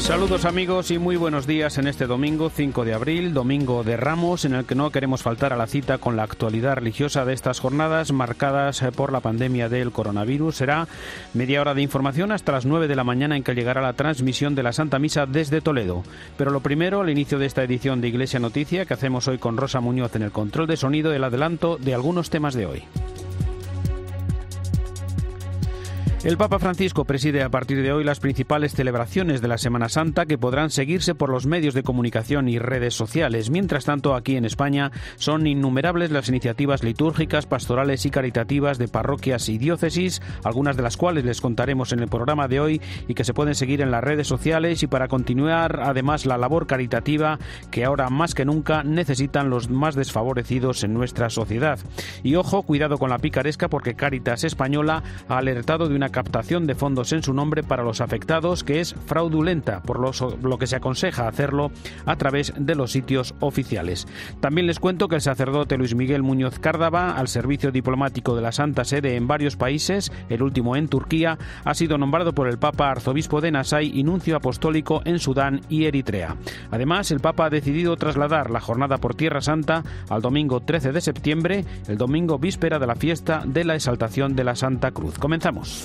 Saludos amigos y muy buenos días en este domingo 5 de abril, domingo de Ramos, en el que no queremos faltar a la cita con la actualidad religiosa de estas jornadas marcadas eh, por la pandemia del coronavirus. Será media hora de información hasta las 9 de la mañana en que llegará la transmisión de la Santa Misa desde Toledo. Pero lo primero, al inicio de esta edición de Iglesia Noticia que hacemos hoy con Rosa Muñoz en el control de sonido, el adelanto de algunos temas de hoy. El Papa Francisco preside a partir de hoy las principales celebraciones de la Semana Santa que podrán seguirse por los medios de comunicación y redes sociales. Mientras tanto, aquí en España son innumerables las iniciativas litúrgicas, pastorales y caritativas de parroquias y diócesis, algunas de las cuales les contaremos en el programa de hoy y que se pueden seguir en las redes sociales y para continuar además la labor caritativa que ahora más que nunca necesitan los más desfavorecidos en nuestra sociedad. Y ojo, cuidado con la picaresca porque Caritas Española ha alertado de una captación de fondos en su nombre para los afectados que es fraudulenta, por lo, que se aconseja hacerlo a través de los sitios oficiales. También les cuento que el sacerdote Luis Miguel Muñoz Cárdava, al servicio diplomático de la Santa Sede en varios países, el último en Turquía, ha sido nombrado por el Papa Arzobispo de Nasai y nuncio apostólico en Sudán y Eritrea. Además, el Papa ha decidido trasladar la jornada por Tierra Santa al domingo 13 de septiembre, el domingo víspera de la fiesta de la exaltación de la Santa Cruz. Comenzamos.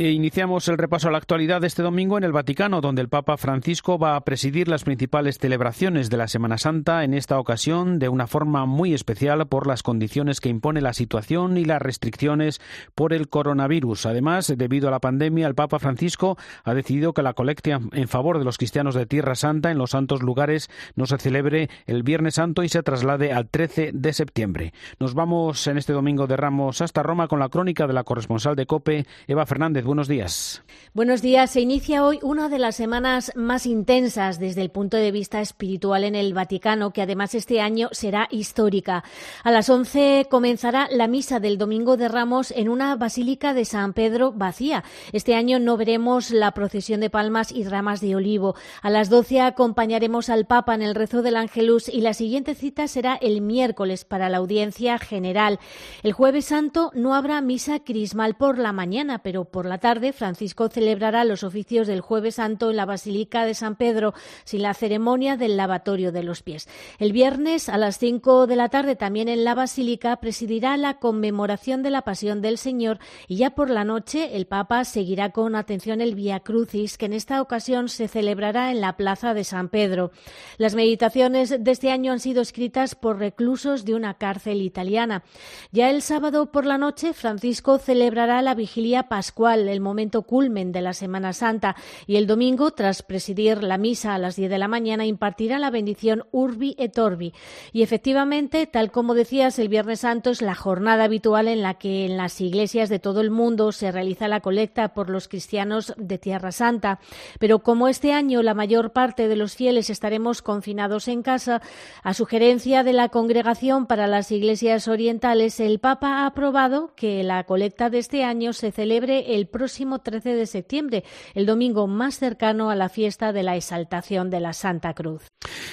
E iniciamos el repaso a la actualidad de este domingo en el Vaticano, donde el Papa Francisco va a presidir las principales celebraciones de la Semana Santa, en esta ocasión de una forma muy especial por las condiciones que impone la situación y las restricciones por el coronavirus. Además, debido a la pandemia, el Papa Francisco ha decidido que la colecta en favor de los cristianos de Tierra Santa en los santos lugares no se celebre el Viernes Santo y se traslade al 13 de septiembre. Nos vamos en este domingo de Ramos hasta Roma con la crónica de la corresponsal de COPE, Eva Fernández buenos días. Buenos días. Se inicia hoy una de las semanas más intensas desde el punto de vista espiritual en el Vaticano, que además este año será histórica. A las 11 comenzará la misa del Domingo de Ramos en una basílica de San Pedro vacía. Este año no veremos la procesión de palmas y ramas de olivo. A las 12 acompañaremos al Papa en el rezo del Ángelus y la siguiente cita será el miércoles para la audiencia general. El jueves santo no habrá misa crismal por la mañana, pero por la tarde, Francisco celebrará los oficios del Jueves Santo en la Basílica de San Pedro, sin la ceremonia del lavatorio de los pies. El viernes, a las cinco de la tarde, también en la Basílica, presidirá la conmemoración de la Pasión del Señor y ya por la noche el Papa seguirá con atención el Via Crucis, que en esta ocasión se celebrará en la Plaza de San Pedro. Las meditaciones de este año han sido escritas por reclusos de una cárcel italiana. Ya el sábado por la noche, Francisco celebrará la vigilia pascual el momento culmen de la Semana Santa, y el domingo, tras presidir la misa a las 10 de la mañana, impartirá la bendición Urbi et Orbi. Y efectivamente, tal como decías, el Viernes Santo es la jornada habitual en la que en las iglesias de todo el mundo se realiza la colecta por los cristianos de Tierra Santa. Pero como este año la mayor parte de los fieles estaremos confinados en casa, a sugerencia de la Congregación para las Iglesias Orientales, el Papa ha aprobado que la colecta de este año se celebre el próximo 13 de septiembre, el domingo más cercano a la fiesta de la exaltación de la Santa Cruz.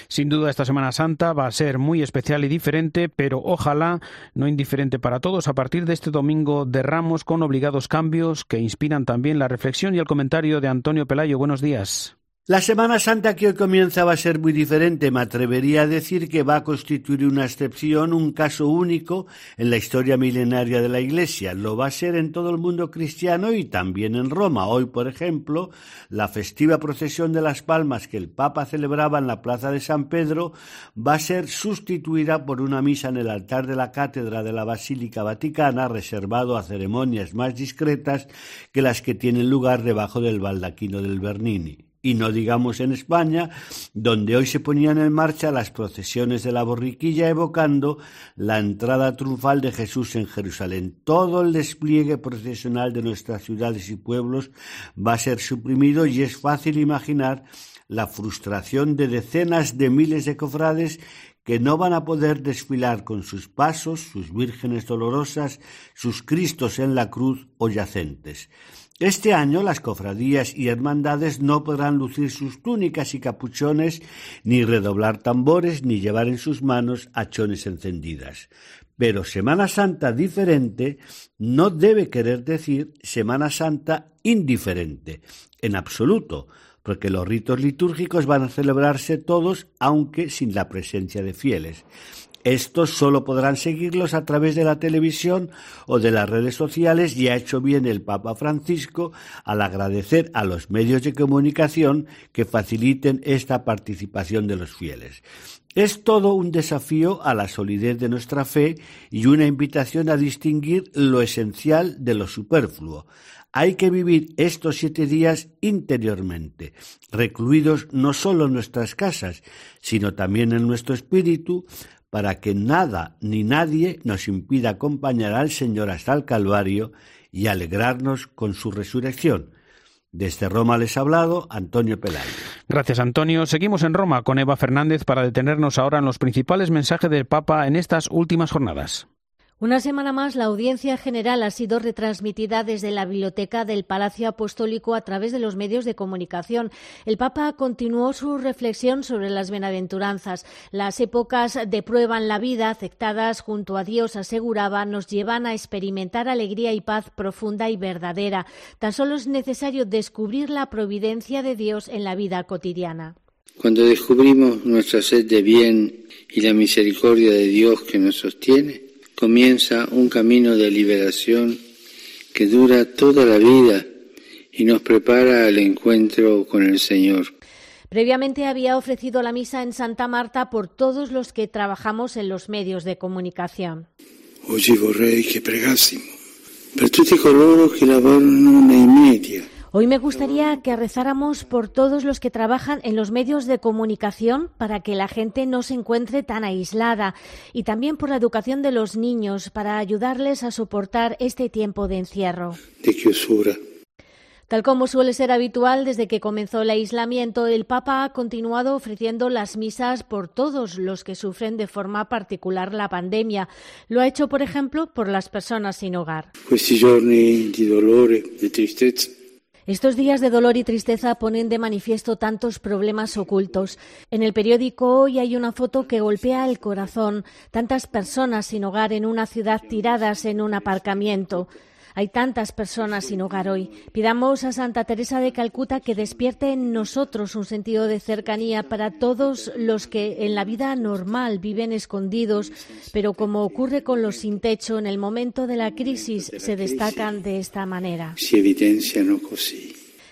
Sin duda esta Semana Santa va a ser muy especial y diferente, pero ojalá no indiferente para todos a partir de este domingo de Ramos con obligados cambios que inspiran también la reflexión y el comentario de Antonio Pelayo. Buenos días. La Semana Santa que hoy comienza va a ser muy diferente. Me atrevería a decir que va a constituir una excepción, un caso único en la historia milenaria de la Iglesia. Lo va a ser en todo el mundo cristiano y también en Roma. Hoy, por ejemplo, la festiva procesión de las palmas que el Papa celebraba en la Plaza de San Pedro va a ser sustituida por una misa en el altar de la cátedra de la Basílica Vaticana, reservado a ceremonias más discretas que las que tienen lugar debajo del baldaquino del Bernini y no digamos en España, donde hoy se ponían en marcha las procesiones de la borriquilla evocando la entrada triunfal de Jesús en Jerusalén. Todo el despliegue procesional de nuestras ciudades y pueblos va a ser suprimido y es fácil imaginar la frustración de decenas de miles de cofrades que no van a poder desfilar con sus pasos, sus vírgenes dolorosas, sus Cristos en la cruz o yacentes. Este año las cofradías y hermandades no podrán lucir sus túnicas y capuchones, ni redoblar tambores, ni llevar en sus manos hachones encendidas. Pero Semana Santa diferente no debe querer decir Semana Santa indiferente, en absoluto, porque los ritos litúrgicos van a celebrarse todos, aunque sin la presencia de fieles. Estos solo podrán seguirlos a través de la televisión o de las redes sociales y ha hecho bien el Papa Francisco al agradecer a los medios de comunicación que faciliten esta participación de los fieles. Es todo un desafío a la solidez de nuestra fe y una invitación a distinguir lo esencial de lo superfluo. Hay que vivir estos siete días interiormente, recluidos no solo en nuestras casas, sino también en nuestro espíritu, para que nada ni nadie nos impida acompañar al Señor hasta el Calvario y alegrarnos con su resurrección. Desde Roma les ha hablado Antonio Pelayo. Gracias, Antonio. Seguimos en Roma con Eva Fernández para detenernos ahora en los principales mensajes del Papa en estas últimas jornadas. Una semana más, la audiencia general ha sido retransmitida desde la biblioteca del Palacio Apostólico a través de los medios de comunicación. El Papa continuó su reflexión sobre las benaventuranzas. Las épocas de prueba en la vida, aceptadas junto a Dios, aseguraba, nos llevan a experimentar alegría y paz profunda y verdadera. Tan solo es necesario descubrir la providencia de Dios en la vida cotidiana. Cuando descubrimos nuestra sed de bien y la misericordia de Dios que nos sostiene, comienza un camino de liberación que dura toda la vida y nos prepara al encuentro con el Señor. Previamente había ofrecido la misa en Santa Marta por todos los que trabajamos en los medios de comunicación. Oggi vorrei che pregassimo per tutti coloro che lavorano nei media Hoy me gustaría que rezáramos por todos los que trabajan en los medios de comunicación para que la gente no se encuentre tan aislada y también por la educación de los niños para ayudarles a soportar este tiempo de encierro. Tal como suele ser habitual desde que comenzó el aislamiento, el Papa ha continuado ofreciendo las misas por todos los que sufren de forma particular la pandemia. Lo ha hecho, por ejemplo, por las personas sin hogar. Estos días de dolor y tristeza ponen de manifiesto tantos problemas ocultos. En el periódico hoy hay una foto que golpea el corazón. Tantas personas sin hogar en una ciudad tiradas en un aparcamiento. Hay tantas personas sin hogar hoy. Pidamos a Santa Teresa de Calcuta que despierte en nosotros un sentido de cercanía para todos los que en la vida normal viven escondidos, pero como ocurre con los sin techo, en el momento de la crisis se destacan de esta manera.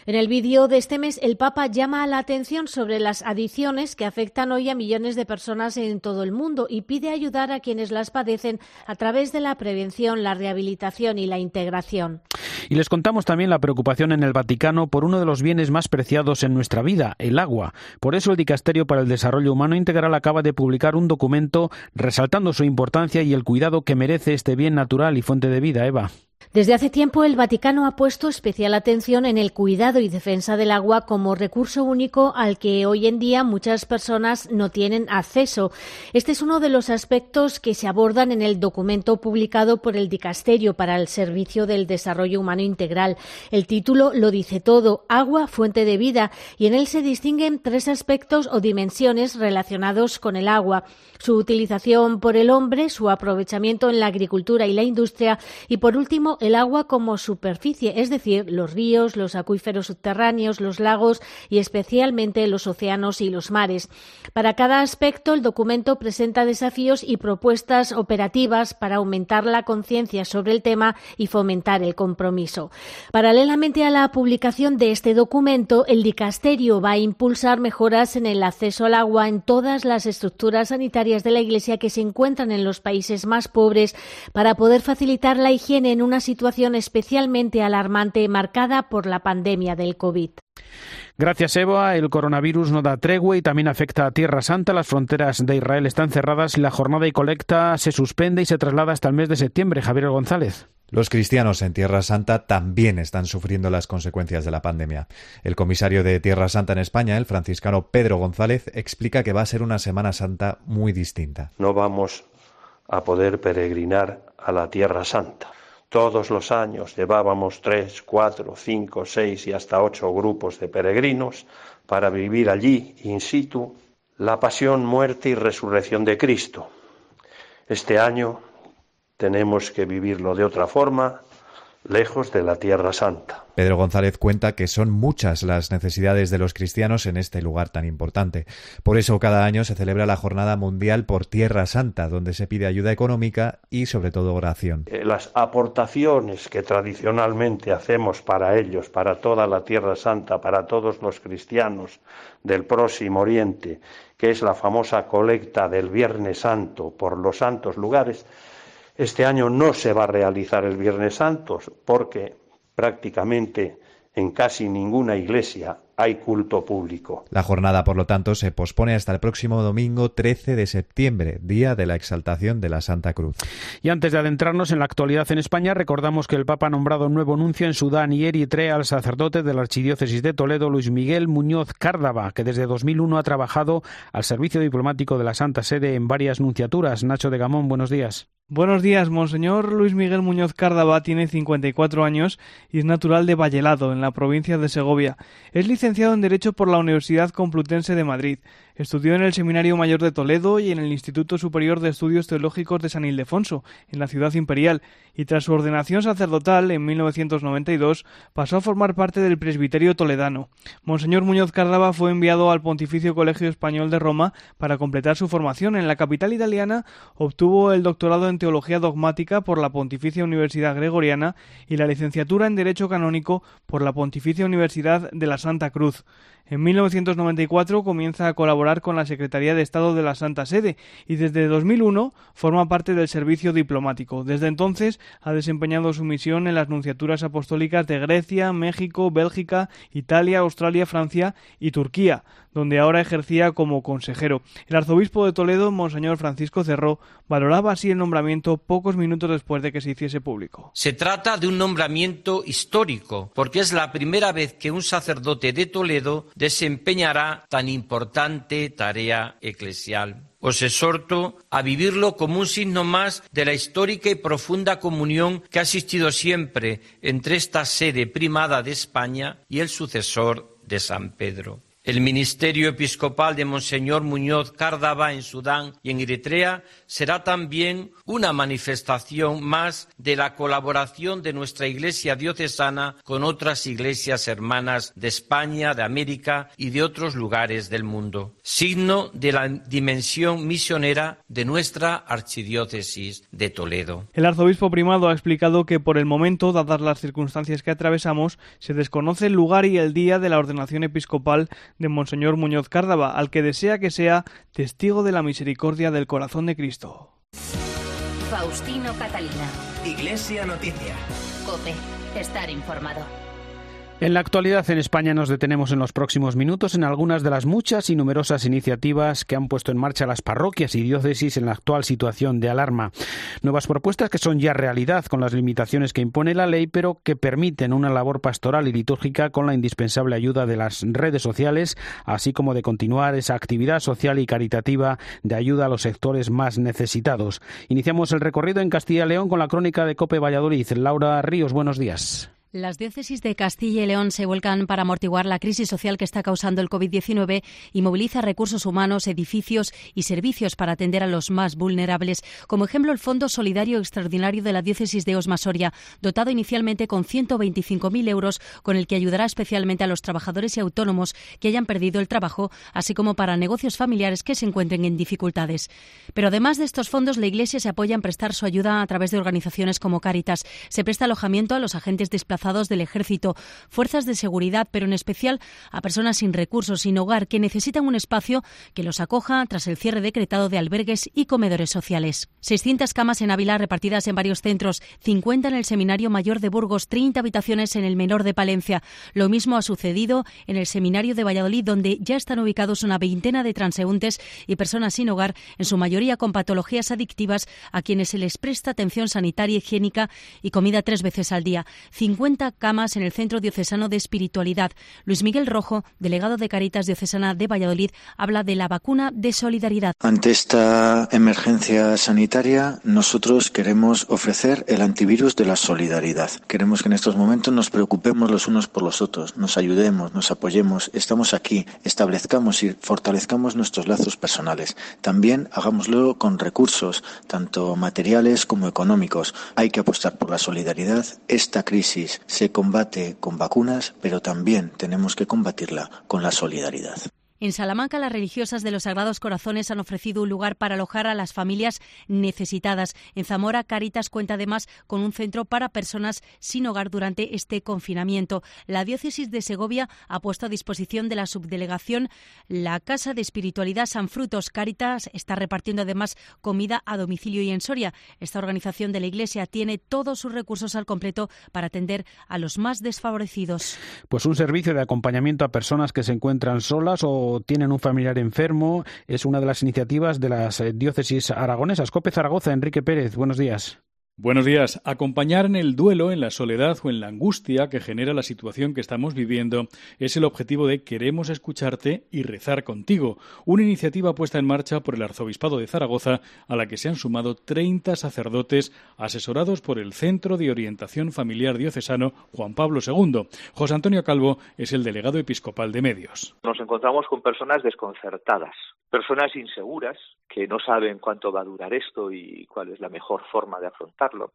En el vídeo de este mes, el Papa llama la atención sobre las adicciones que afectan hoy a millones de personas en todo el mundo y pide ayudar a quienes las padecen a través de la prevención, la rehabilitación y la integración. Y les contamos también la preocupación en el Vaticano por uno de los bienes más preciados en nuestra vida, el agua. Por eso el Dicasterio para el Desarrollo Humano Integral acaba de publicar un documento resaltando su importancia y el cuidado que merece este bien natural y fuente de vida, Eva. Desde hace tiempo el Vaticano ha puesto especial atención en el cuidado y defensa del agua como recurso único al que hoy en día muchas personas no tienen acceso. Este es uno de los aspectos que se abordan en el documento publicado por el Dicasterio para el Servicio del Desarrollo Humano Integral. El título lo dice todo, agua, fuente de vida, y en él se distinguen tres aspectos o dimensiones relacionados con el agua. Su utilización por el hombre, su aprovechamiento en la agricultura y la industria y, por último, el agua como superficie, es decir, los ríos, los acuíferos subterráneos, los lagos y especialmente los océanos y los mares. Para cada aspecto, el documento presenta desafíos y propuestas operativas para aumentar la conciencia sobre el tema y fomentar el compromiso. Paralelamente a la publicación de este documento, el dicasterio va a impulsar mejoras en el acceso al agua en todas las estructuras sanitarias de la Iglesia que se encuentran en los países más pobres para poder facilitar la higiene en una situación especialmente alarmante marcada por la pandemia del COVID. Gracias, Eva. El coronavirus no da tregua y también afecta a Tierra Santa. Las fronteras de Israel están cerradas y la jornada y colecta se suspende y se traslada hasta el mes de septiembre. Javier González. Los cristianos en Tierra Santa también están sufriendo las consecuencias de la pandemia. El comisario de Tierra Santa en España, el franciscano Pedro González, explica que va a ser una Semana Santa muy distinta. No vamos a poder peregrinar a la Tierra Santa. Todos los años llevábamos tres, cuatro, cinco, seis y hasta ocho grupos de peregrinos para vivir allí, in situ, la pasión, muerte y resurrección de Cristo. Este año tenemos que vivirlo de otra forma, lejos de la Tierra Santa. Pedro González cuenta que son muchas las necesidades de los cristianos en este lugar tan importante. Por eso cada año se celebra la Jornada Mundial por Tierra Santa, donde se pide ayuda económica y sobre todo oración. Eh, las aportaciones que tradicionalmente hacemos para ellos, para toda la Tierra Santa, para todos los cristianos del próximo Oriente, que es la famosa colecta del Viernes Santo por los santos lugares, este año no se va a realizar el Viernes Santo porque prácticamente en casi ninguna iglesia hay culto público. La jornada, por lo tanto, se pospone hasta el próximo domingo 13 de septiembre, día de la exaltación de la Santa Cruz. Y antes de adentrarnos en la actualidad en España, recordamos que el Papa ha nombrado un nuevo nuncio en Sudán y Eritrea al sacerdote de la Archidiócesis de Toledo, Luis Miguel Muñoz Cárdava, que desde 2001 ha trabajado al servicio diplomático de la Santa Sede en varias nunciaturas. Nacho de Gamón, buenos días. Buenos días, Monseñor Luis Miguel Muñoz Cárdava tiene 54 años y es natural de Vallelado, en la provincia de Segovia. Es licenciado en Derecho por la Universidad Complutense de Madrid. Estudió en el Seminario Mayor de Toledo y en el Instituto Superior de Estudios Teológicos de San Ildefonso, en la ciudad imperial, y tras su ordenación sacerdotal en 1992 pasó a formar parte del presbiterio toledano. Monseñor Muñoz Cárdava fue enviado al Pontificio Colegio Español de Roma para completar su formación. En la capital italiana obtuvo el doctorado en Teología Dogmática por la Pontificia Universidad Gregoriana y la licenciatura en Derecho Canónico por la Pontificia Universidad de la Santa Cruz. En 1994 comienza a colaborar con la Secretaría de Estado de la Santa Sede y desde 2001 forma parte del servicio diplomático. Desde entonces ha desempeñado su misión en las nunciaturas apostólicas de Grecia, México, Bélgica, Italia, Australia, Francia y Turquía, donde ahora ejercía como consejero. El arzobispo de Toledo, Monseñor Francisco Cerró, valoraba así el nombramiento pocos minutos después de que se hiciese público. Se trata de un nombramiento histórico, porque es la primera vez que un sacerdote de Toledo desempeñará tan importante tarea eclesial. Os exhorto a vivirlo como un signo más de la histórica y profunda comunión que ha existido siempre entre esta sede primada de España y el sucesor de San Pedro. El ministerio episcopal de Monseñor Muñoz Cárdava en Sudán y en Eritrea será también una manifestación más de la colaboración de nuestra Iglesia diocesana con otras iglesias hermanas de España, de América y de otros lugares del mundo, signo de la dimensión misionera de nuestra archidiócesis de Toledo. El arzobispo primado ha explicado que por el momento, dadas las circunstancias que atravesamos, se desconoce el lugar y el día de la ordenación episcopal de Monseñor Muñoz Cárdava, al que desea que sea testigo de la misericordia del corazón de Cristo. Faustino Catalina. Iglesia Noticia. Cope. Estar informado. En la actualidad en España nos detenemos en los próximos minutos en algunas de las muchas y numerosas iniciativas que han puesto en marcha las parroquias y diócesis en la actual situación de alarma. Nuevas propuestas que son ya realidad con las limitaciones que impone la ley, pero que permiten una labor pastoral y litúrgica con la indispensable ayuda de las redes sociales, así como de continuar esa actividad social y caritativa de ayuda a los sectores más necesitados. Iniciamos el recorrido en Castilla y León con la crónica de Cope Valladolid. Laura Ríos, buenos días. Las diócesis de Castilla y León se vuelcan para amortiguar la crisis social que está causando el COVID-19 y moviliza recursos humanos, edificios y servicios para atender a los más vulnerables. Como ejemplo, el Fondo Solidario Extraordinario de la diócesis de Osma Soria, dotado inicialmente con 125.000 euros, con el que ayudará especialmente a los trabajadores y autónomos que hayan perdido el trabajo, así como para negocios familiares que se encuentren en dificultades. Pero además de estos fondos, la Iglesia se apoya en prestar su ayuda a través de organizaciones como Cáritas. Se presta alojamiento a los agentes desplazados del ejército, fuerzas de seguridad, pero en especial a personas sin recursos, sin hogar, que necesitan un espacio que los acoja tras el cierre decretado de albergues y comedores sociales. 600 camas en Ávila repartidas en varios centros, 50 en el Seminario Mayor de Burgos, 30 habitaciones en el Menor de Palencia. Lo mismo ha sucedido en el Seminario de Valladolid, donde ya están ubicados una veintena de transeúntes y personas sin hogar, en su mayoría con patologías adictivas, a quienes se les presta atención sanitaria, higiénica y comida tres veces al día. 50 camas en el Centro Diocesano de Espiritualidad. Luis Miguel Rojo, delegado de Caritas Diocesana de Valladolid, habla de la vacuna de solidaridad. Ante esta emergencia sanitaria, nosotros queremos ofrecer el antivirus de la solidaridad. Queremos que en estos momentos nos preocupemos los unos por los otros, nos ayudemos, nos apoyemos, estamos aquí, establezcamos y fortalezcamos nuestros lazos personales. También hagámoslo con recursos, tanto materiales como económicos. Hay que apostar por la solidaridad. Esta crisis se combate con vacunas, pero también tenemos que combatirla con la solidaridad. En Salamanca, las religiosas de los Sagrados Corazones han ofrecido un lugar para alojar a las familias necesitadas. En Zamora, Caritas cuenta además con un centro para personas sin hogar durante este confinamiento. La diócesis de Segovia ha puesto a disposición de la subdelegación la Casa de Espiritualidad San Frutos. Caritas está repartiendo además comida a domicilio y en Soria. Esta organización de la Iglesia tiene todos sus recursos al completo para atender a los más desfavorecidos. Pues un servicio de acompañamiento a personas que se encuentran solas o tienen un familiar enfermo. Es una de las iniciativas de las eh, diócesis aragonesas. Cope Zaragoza, Enrique Pérez, buenos días. Buenos días. Acompañar en el duelo, en la soledad o en la angustia que genera la situación que estamos viviendo es el objetivo de Queremos escucharte y rezar contigo, una iniciativa puesta en marcha por el Arzobispado de Zaragoza a la que se han sumado 30 sacerdotes asesorados por el Centro de Orientación Familiar Diocesano Juan Pablo II. José Antonio Calvo es el delegado episcopal de medios. Nos encontramos con personas desconcertadas, personas inseguras que no saben cuánto va a durar esto y cuál es la mejor forma de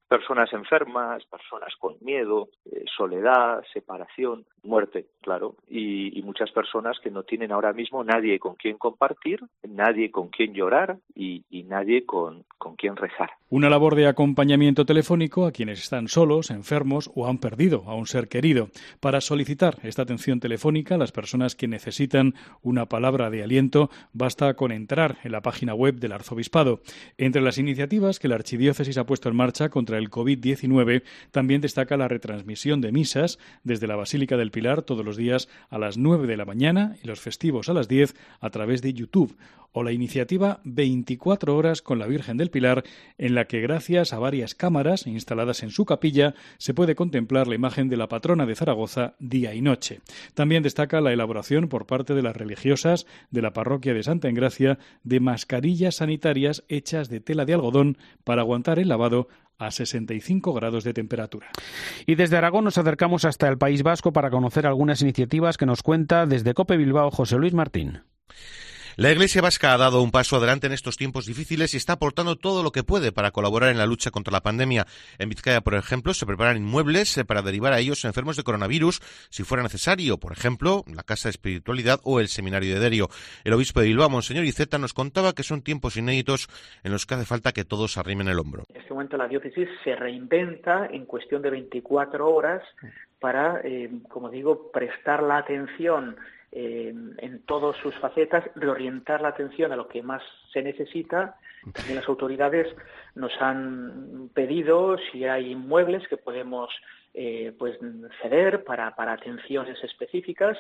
Personas enfermas, personas con miedo, eh, soledad, separación, muerte, claro, y, muchas personas que no tienen ahora mismo nadie con quien compartir, nadie con quien llorar y, nadie con, con quien rezar. Una labor de acompañamiento telefónico a quienes están solos, enfermos o han perdido a un ser querido. Para solicitar esta atención telefónica, las personas que necesitan una palabra de aliento, basta con entrar en la página web del Arzobispado. Entre las iniciativas que la Archidiócesis ha puesto en marcha contra el COVID-19, también destaca la retransmisión de misas desde la Basílica del Pilar todos los días a las 9 de la mañana y los festivos a las 10 a través de YouTube o la iniciativa 24 horas con la Virgen del Pilar, en la que gracias a varias cámaras instaladas en su capilla se puede contemplar la imagen de la patrona de Zaragoza día y noche. También destaca la elaboración por parte de las religiosas de la parroquia de Santa Engracia de mascarillas sanitarias hechas de tela de algodón para aguantar el lavado a 65 grados de temperatura. Y desde Aragón nos acercamos hasta el País Vasco para conocer algunas iniciativas que nos cuenta desde Cope Bilbao José Luis Martín. La Iglesia Vasca ha dado un paso adelante en estos tiempos difíciles y está aportando todo lo que puede para colaborar en la lucha contra la pandemia. En Vizcaya, por ejemplo, se preparan inmuebles eh, para derivar a ellos enfermos de coronavirus si fuera necesario, por ejemplo, la Casa de Espiritualidad o el Seminario de Derio. El obispo de Bilbao, Monseñor Iceta, nos contaba que son tiempos inéditos en los que hace falta que todos arrimen el hombro. En este momento la diócesis se reinventa en cuestión de 24 horas para, eh, como digo, prestar la atención eh, en todas sus facetas, reorientar la atención a lo que más se necesita. También las autoridades nos han pedido si hay inmuebles que podemos eh, pues ceder para, para atenciones específicas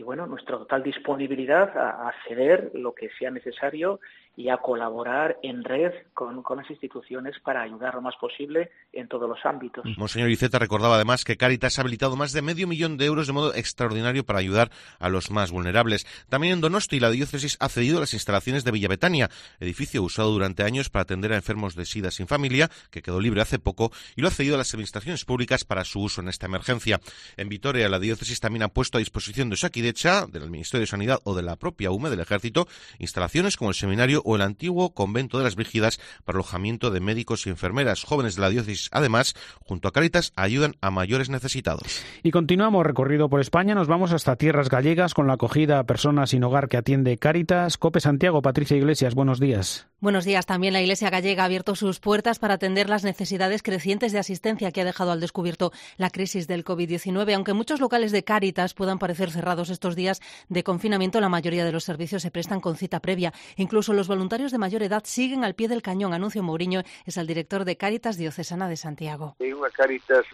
y bueno, nuestra total disponibilidad a, ceder lo que sea necesario y a colaborar en red con, las instituciones para ayudar lo más posible en todos los ámbitos. Monseñor Iceta recordaba además que Caritas ha habilitado más de medio millón de euros de modo extraordinario para ayudar a los más vulnerables. También en Donosti la diócesis ha cedido las instalaciones de Villa Betania, edificio usado durante años para atender a enfermos de SIDA sin familia, que quedó libre hace poco, y lo ha cedido a las administraciones públicas para su uso en esta emergencia. En Vitoria la diócesis también ha puesto a disposición de Saquidecha, del Ministerio de Sanidad o de la propia UME del Ejército, instalaciones como el seminario o el antiguo convento de las Brígidas para alojamiento de médicos y enfermeras. Jóvenes de la diócesis, además, junto a Caritas, ayudan a mayores necesitados. Y continuamos recorrido por España. Nos vamos hasta tierras gallegas con la acogida a personas sin hogar que atiende Caritas. Cope Santiago, Patricia Iglesias, buenos días. Buenos días. También la Iglesia gallega ha abierto sus puertas para atender las necesidades crecientes de asistencia que ha dejado al descubierto la crisis del COVID-19. Aunque muchos locales de Cáritas puedan parecer cerrados estos días de confinamiento, la mayoría de los servicios se prestan con cita previa. Incluso los voluntarios de mayor edad siguen al pie del cañón. Anuncio Mourinho es el director de Cáritas Diocesana de Santiago. Hay una Cáritas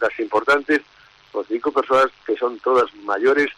das importantes, los cinco personas que son todas mayores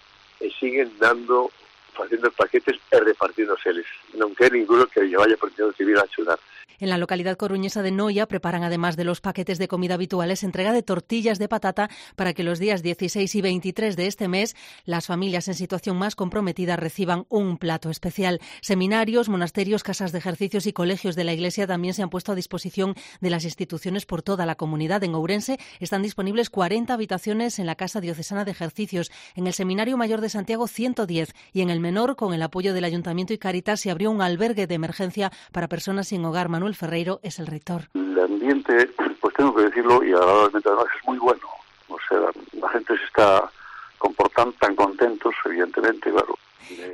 y siguen dando facendo paquetes e repartíndoseles. Non quer ninguno que vaya que vir a axudar. En la localidad coruñesa de Noia preparan, además de los paquetes de comida habituales, entrega de tortillas de patata para que los días 16 y 23 de este mes las familias en situación más comprometida reciban un plato especial. Seminarios, monasterios, casas de ejercicios y colegios de la Iglesia también se han puesto a disposición de las instituciones por toda la comunidad. En Ourense están disponibles 40 habitaciones en la Casa Diocesana de Ejercicios, en el Seminario Mayor de Santiago 110 y en el Menor, con el apoyo del Ayuntamiento y Caritas, se abrió un albergue de emergencia para personas sin hogar. Manuel Ferreiro es el rector. El ambiente, pues tengo que decirlo, y agradablemente además es muy bueno. O sea, la gente se está comportando tan contentos, evidentemente, claro.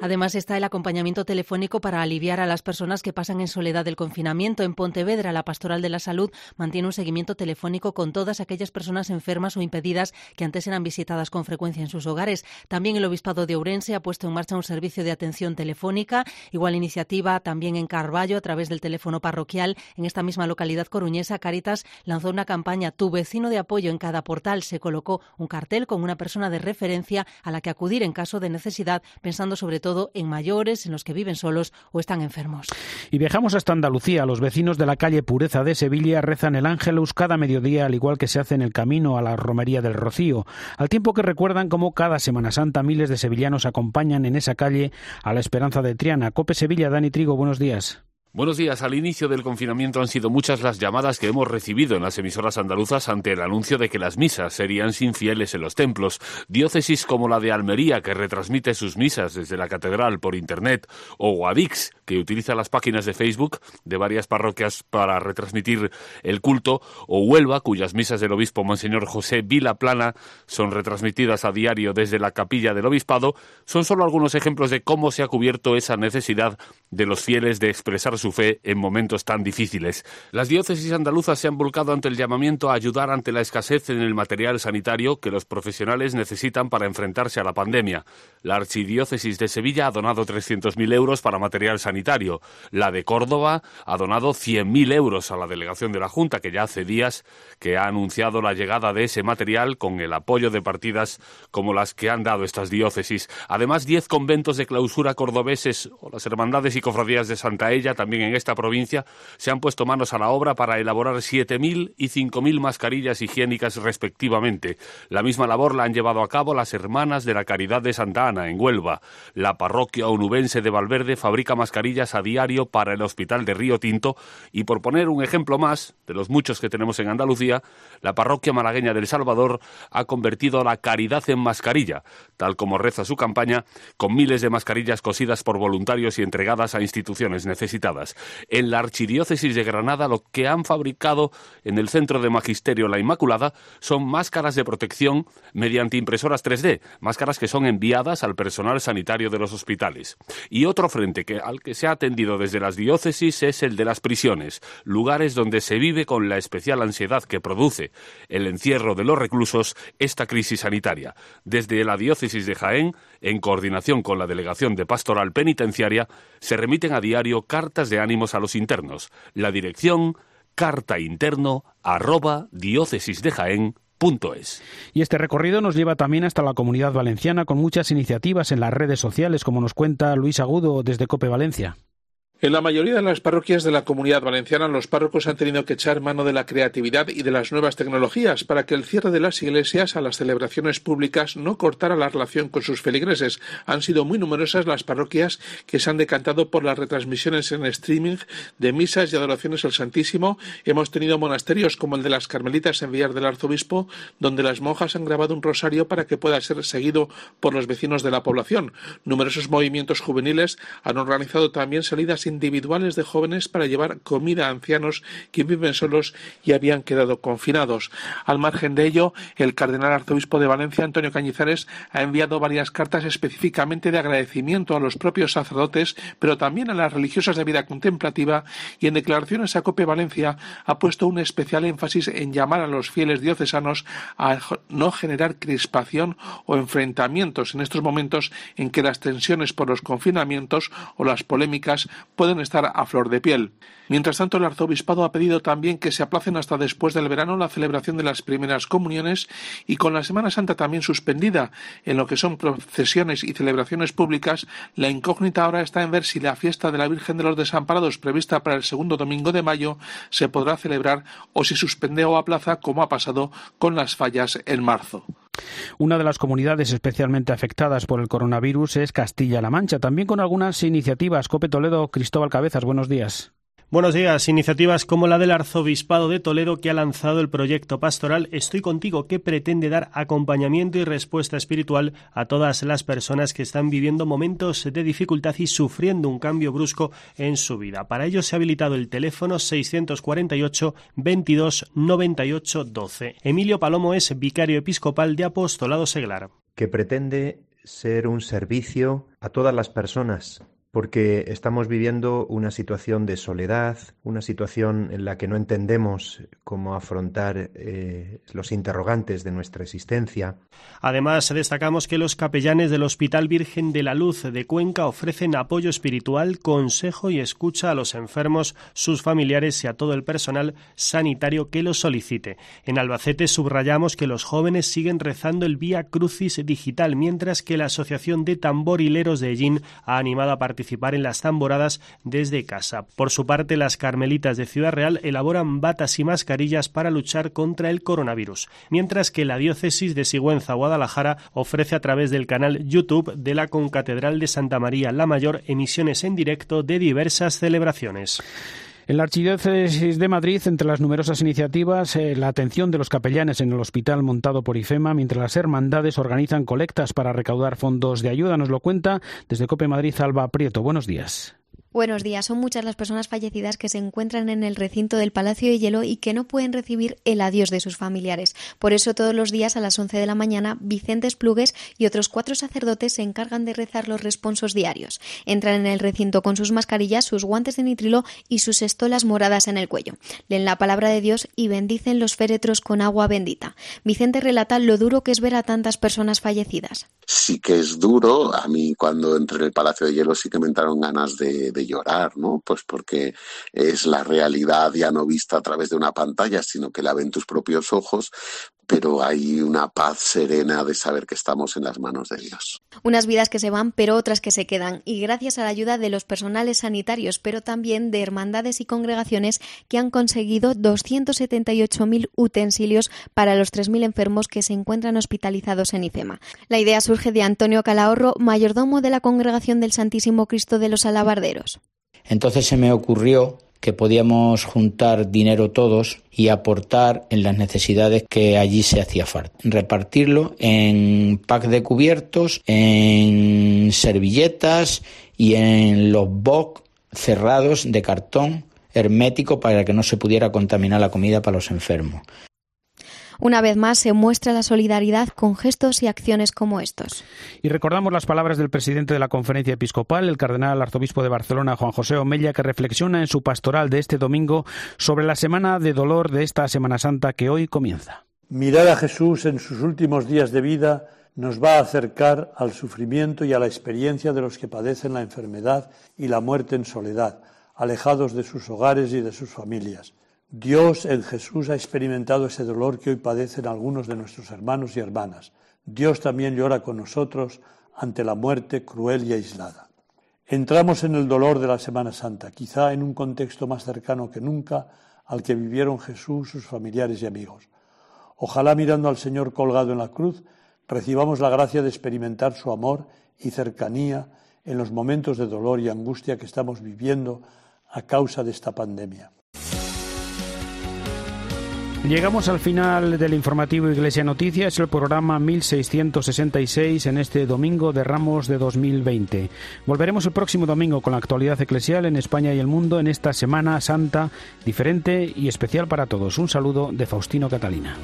Además está el acompañamiento telefónico para aliviar a las personas que pasan en soledad del confinamiento. En Pontevedra, la Pastoral de la Salud mantiene un seguimiento telefónico con todas aquellas personas enfermas o impedidas que antes eran visitadas con frecuencia en sus hogares. También el Obispado de Ourense ha puesto en marcha un servicio de atención telefónica. Igual iniciativa también en Carballo a través del teléfono parroquial. En esta misma localidad coruñesa, Caritas lanzó una campaña Tu vecino de apoyo en cada portal. Se colocó un cartel con una persona de referencia a la que acudir en caso de necesidad, pensando sobre todo en mayores, en los que viven solos o están enfermos. Y viajamos hasta Andalucía. Los vecinos de la calle Pureza de Sevilla rezan el Ángelus cada mediodía, al igual que se hace en el camino a la Romería del Rocío, al tiempo que recuerdan cómo cada Semana Santa miles de sevillanos acompañan en esa calle a la esperanza de Triana. Cope Sevilla, Dani Trigo, buenos días. Buenos días. Al inicio del confinamiento han sido muchas las llamadas que hemos recibido en las emisoras andaluzas ante el anuncio de que las misas serían sin fieles en los templos. Diócesis como la de Almería, que retransmite sus misas desde la catedral por Internet, o Guadix, que utiliza las páginas de Facebook de varias parroquias para retransmitir el culto, o Huelva, cuyas misas del obispo Monseñor José Vilaplana son retransmitidas a diario desde la capilla del obispado, son solo algunos ejemplos de cómo se ha cubierto esa necesidad de los fieles de expresar su fe en momentos tan difíciles. Las diócesis andaluzas se han volcado ante el llamamiento a ayudar ante la escasez en el material sanitario que los profesionales necesitan para enfrentarse a la pandemia. La archidiócesis de Sevilla ha donado 300.000 euros para material sanitario. La de Córdoba ha donado 100.000 euros a la delegación de la Junta, que ya hace días que ha anunciado la llegada de ese material con el apoyo de partidas como las que han dado estas diócesis. Además, 10 conventos de clausura cordobeses o las hermandades y cofradías de Santa Ella también en esta provincia, se han puesto manos a la obra para elaborar 7.000 y 5.000 mascarillas higiénicas respectivamente. La misma labor la han llevado a cabo las Hermanas de la Caridad de Santa Ana, en Huelva. La parroquia onubense de Valverde fabrica mascarillas a diario para el Hospital de Río Tinto y, por poner un ejemplo más de los muchos que tenemos en Andalucía, la parroquia malagueña del Salvador ha convertido la caridad en mascarilla, tal como reza su campaña, con miles de mascarillas cosidas por voluntarios y entregadas a instituciones necesitadas. En la Archidiócesis de Granada lo que han fabricado en el Centro de Magisterio La Inmaculada son máscaras de protección mediante impresoras 3D, máscaras que son enviadas al personal sanitario de los hospitales. Y otro frente que, al que se ha atendido desde las diócesis es el de las prisiones, lugares donde se vive con la especial ansiedad que produce el encierro de los reclusos esta crisis sanitaria. Desde la diócesis de Jaén, en coordinación con la Delegación de Pastoral Penitenciaria, se remiten a diario cartas de ánimos a los internos. La dirección cartainterno arroba Y este recorrido nos lleva también hasta la comunidad valenciana con muchas iniciativas en las redes sociales, como nos cuenta Luis Agudo desde Cope Valencia. En la mayoría de las parroquias de la comunidad valenciana, los párrocos han tenido que echar mano de la creatividad y de las nuevas tecnologías para que el cierre de las iglesias a las celebraciones públicas no cortara la relación con sus feligreses. Han sido muy numerosas las parroquias que se han decantado por las retransmisiones en streaming de misas y adoraciones al Santísimo. Hemos tenido monasterios como el de las Carmelitas en Villar del Arzobispo, donde las monjas han grabado un rosario para que pueda ser seguido por los vecinos de la población. Numerosos movimientos juveniles han organizado también salidas individuales de jóvenes para llevar comida a ancianos que viven solos y habían quedado confinados. Al margen de ello, el cardenal arzobispo de Valencia, Antonio Cañizares, ha enviado varias cartas específicamente de agradecimiento a los propios sacerdotes, pero también a las religiosas de vida contemplativa y en declaraciones a Cope Valencia ha puesto un especial énfasis en llamar a los fieles diocesanos a no generar crispación o enfrentamientos en estos momentos en que las tensiones por los confinamientos o las polémicas pueden estar a flor de piel. Mientras tanto, el arzobispado ha pedido también que se aplacen hasta después del verano la celebración de las primeras comuniones y con la Semana Santa también suspendida en lo que son procesiones y celebraciones públicas, la incógnita ahora está en ver si la fiesta de la Virgen de los Desamparados prevista para el segundo domingo de mayo se podrá celebrar o si suspende o aplaza como ha pasado con las fallas en marzo. Una de las comunidades especialmente afectadas por el coronavirus es Castilla-La Mancha, también con algunas iniciativas. Cope Toledo, Cristóbal Cabezas, buenos días. Buenos días. Iniciativas como la del Arzobispado de Toledo que ha lanzado el proyecto pastoral Estoy contigo que pretende dar acompañamiento y respuesta espiritual a todas las personas que están viviendo momentos de dificultad y sufriendo un cambio brusco en su vida. Para ello se ha habilitado el teléfono 648 22 98 12. Emilio Palomo es vicario episcopal de Apostolado Seglar. Que pretende ser un servicio a todas las personas porque estamos viviendo una situación de soledad, una situación en la que no entendemos cómo afrontar eh, los interrogantes de nuestra existencia. Además, destacamos que los capellanes del Hospital Virgen de la Luz de Cuenca ofrecen apoyo espiritual, consejo y escucha a los enfermos, sus familiares y a todo el personal sanitario que lo solicite. En Albacete subrayamos que los jóvenes siguen rezando el Vía Crucis digital, mientras que la Asociación de Tamborileros de Ellín ha animado a participar participar en las tamboradas desde casa. Por su parte, las carmelitas de Ciudad Real elaboran batas y mascarillas para luchar contra el coronavirus, mientras que la diócesis de Sigüenza, Guadalajara, ofrece a través del canal YouTube de la Concatedral de Santa María la Mayor emisiones en directo de diversas celebraciones. En la Archidiócesis de Madrid, entre las numerosas iniciativas, eh, la atención de los capellanes en el hospital montado por IFEMA, mientras las hermandades organizan colectas para recaudar fondos de ayuda. Nos lo cuenta desde Cope Madrid, Alba Prieto. Buenos días. Buenos días. Son muchas las personas fallecidas que se encuentran en el recinto del Palacio de Hielo y que no pueden recibir el adiós de sus familiares. Por eso todos los días a las 11 de la mañana Vicente Esplugues y otros cuatro sacerdotes se encargan de rezar los responsos diarios. Entran en el recinto con sus mascarillas, sus guantes de nitrilo y sus estolas moradas en el cuello. Leen la palabra de Dios y bendicen los féretros con agua bendita. Vicente relata lo duro que es ver a tantas personas fallecidas. Sí que es duro. A mí cuando entré en el Palacio de Hielo sí que me entraron ganas de llorar, ¿no? Pues porque es la realidad ya no vista a través de una pantalla, sino que la ven tus propios ojos, pero hay una paz serena de saber que estamos en las manos de Dios. Unas vidas que se van, pero otras que se quedan, y gracias a la ayuda de los personales sanitarios, pero también de hermandades y congregaciones que han conseguido 278.000 utensilios para los 3.000 enfermos que se encuentran hospitalizados en IFEMA. La idea surge de Antonio Calahorro, mayordomo de la Congregación del Santísimo Cristo de los Alabarderos. Entonces se me ocurrió que podíamos juntar dinero todos y aportar en las necesidades que allí se hacía falta. Repartirlo en pack de cubiertos, en servilletas y en los box cerrados de cartón hermético para que no se pudiera contaminar la comida para los enfermos. Una vez más se muestra la solidaridad con gestos y acciones como estos. Y recordamos las palabras del presidente de la conferencia episcopal, el cardenal arzobispo de Barcelona, Juan José Omella, que reflexiona en su pastoral de este domingo sobre la semana de dolor de esta Semana Santa que hoy comienza. Mirar a Jesús en sus últimos días de vida nos va a acercar al sufrimiento y a la experiencia de los que padecen la enfermedad y la muerte en soledad, alejados de sus hogares y de sus familias. Dios en Jesús ha experimentado ese dolor que hoy padecen algunos de nuestros hermanos y hermanas. Dios también llora con nosotros ante la muerte cruel y aislada. Entramos en el dolor de la Semana Santa, quizá en un contexto más cercano que nunca al que vivieron Jesús, sus familiares y amigos. Ojalá mirando al Señor colgado en la cruz, recibamos la gracia de experimentar su amor y cercanía en los momentos de dolor y angustia que estamos viviendo a causa de esta pandemia. Llegamos al final del informativo Iglesia Noticias, el programa 1666 en este domingo de Ramos de 2020. Volveremos el próximo domingo con la actualidad eclesial en España y el mundo en esta Semana Santa diferente y especial para todos. Un saludo de Faustino Catalina.